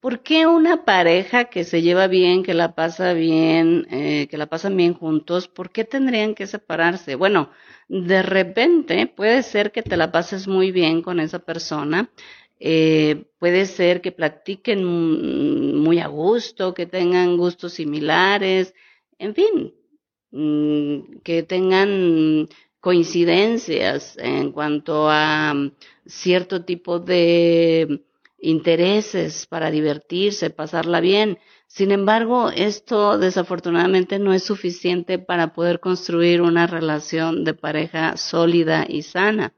¿Por qué una pareja que se lleva bien, que la pasa bien, eh, que la pasan bien juntos, por qué tendrían que separarse? Bueno, de repente puede ser que te la pases muy bien con esa persona, eh, puede ser que practiquen muy a gusto, que tengan gustos similares, en fin, mm, que tengan coincidencias en cuanto a cierto tipo de intereses para divertirse, pasarla bien. Sin embargo, esto desafortunadamente no es suficiente para poder construir una relación de pareja sólida y sana.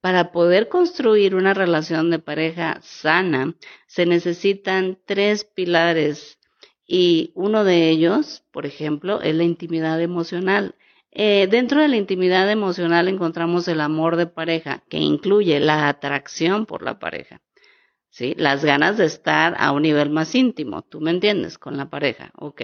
Para poder construir una relación de pareja sana, se necesitan tres pilares y uno de ellos, por ejemplo, es la intimidad emocional. Eh, dentro de la intimidad emocional encontramos el amor de pareja, que incluye la atracción por la pareja. ¿Sí? Las ganas de estar a un nivel más íntimo, ¿tú me entiendes? Con la pareja, ok.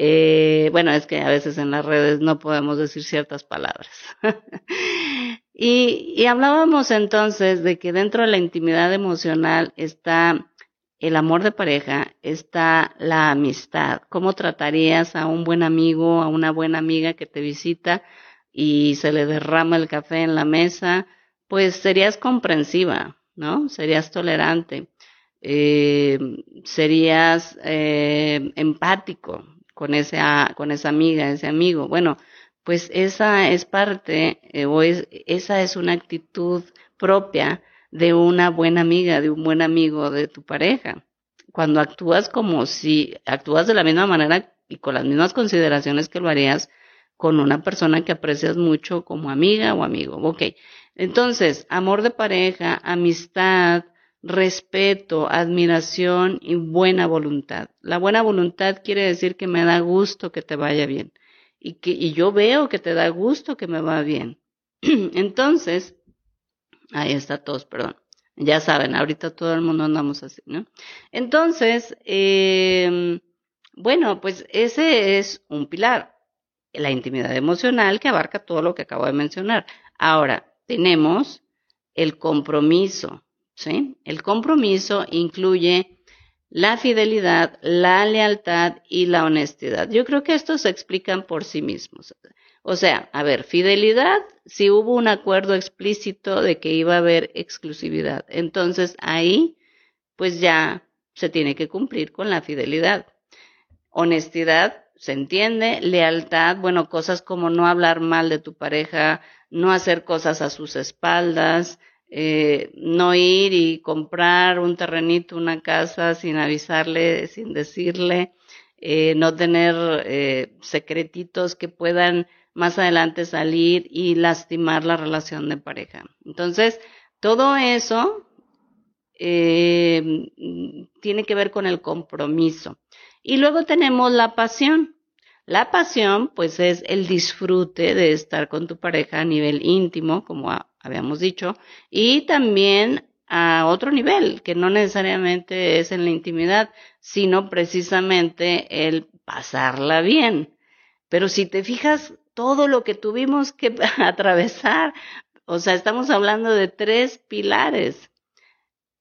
Eh, bueno, es que a veces en las redes no podemos decir ciertas palabras. y, y hablábamos entonces de que dentro de la intimidad emocional está el amor de pareja, está la amistad. ¿Cómo tratarías a un buen amigo, a una buena amiga que te visita y se le derrama el café en la mesa? Pues serías comprensiva, ¿no? Serías tolerante, eh, serías eh, empático con esa, con esa amiga, ese amigo. Bueno, pues esa es parte, eh, o es, esa es una actitud propia de una buena amiga, de un buen amigo de tu pareja. Cuando actúas como si actúas de la misma manera y con las mismas consideraciones que lo harías con una persona que aprecias mucho como amiga o amigo. Ok, entonces, amor de pareja, amistad, respeto, admiración y buena voluntad. La buena voluntad quiere decir que me da gusto que te vaya bien y que yo veo que te da gusto que me va bien. Entonces, ahí está todos, perdón. Ya saben, ahorita todo el mundo andamos así, ¿no? Entonces, eh, bueno, pues ese es un pilar, la intimidad emocional que abarca todo lo que acabo de mencionar. Ahora, tenemos el compromiso, ¿sí? El compromiso incluye la fidelidad, la lealtad y la honestidad. Yo creo que estos se explican por sí mismos. O sea, a ver, fidelidad, si hubo un acuerdo explícito de que iba a haber exclusividad, entonces ahí pues ya se tiene que cumplir con la fidelidad. Honestidad, se entiende, lealtad, bueno, cosas como no hablar mal de tu pareja, no hacer cosas a sus espaldas, eh, no ir y comprar un terrenito, una casa sin avisarle, sin decirle, eh, no tener eh, secretitos que puedan más adelante salir y lastimar la relación de pareja. Entonces, todo eso eh, tiene que ver con el compromiso. Y luego tenemos la pasión. La pasión, pues, es el disfrute de estar con tu pareja a nivel íntimo, como habíamos dicho, y también a otro nivel, que no necesariamente es en la intimidad, sino precisamente el pasarla bien. Pero si te fijas, todo lo que tuvimos que atravesar, o sea, estamos hablando de tres pilares.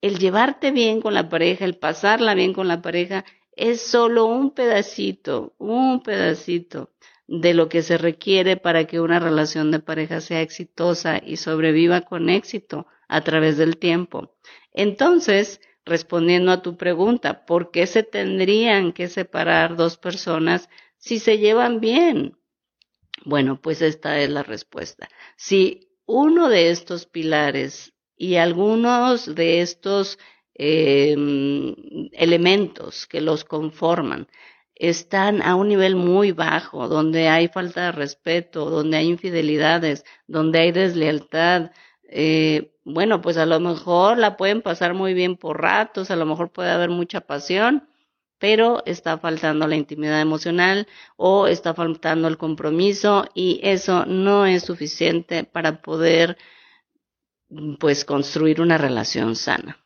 El llevarte bien con la pareja, el pasarla bien con la pareja es solo un pedacito, un pedacito de lo que se requiere para que una relación de pareja sea exitosa y sobreviva con éxito a través del tiempo. Entonces, respondiendo a tu pregunta, ¿por qué se tendrían que separar dos personas si se llevan bien? Bueno, pues esta es la respuesta. Si uno de estos pilares y algunos de estos eh, elementos que los conforman están a un nivel muy bajo, donde hay falta de respeto, donde hay infidelidades, donde hay deslealtad. Eh, bueno, pues a lo mejor la pueden pasar muy bien por ratos, a lo mejor puede haber mucha pasión, pero está faltando la intimidad emocional o está faltando el compromiso y eso no es suficiente para poder pues construir una relación sana.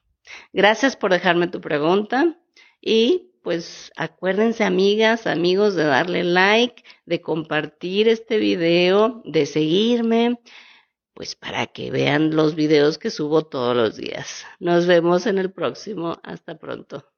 Gracias por dejarme tu pregunta y pues acuérdense amigas, amigos de darle like, de compartir este video, de seguirme, pues para que vean los videos que subo todos los días. Nos vemos en el próximo. Hasta pronto.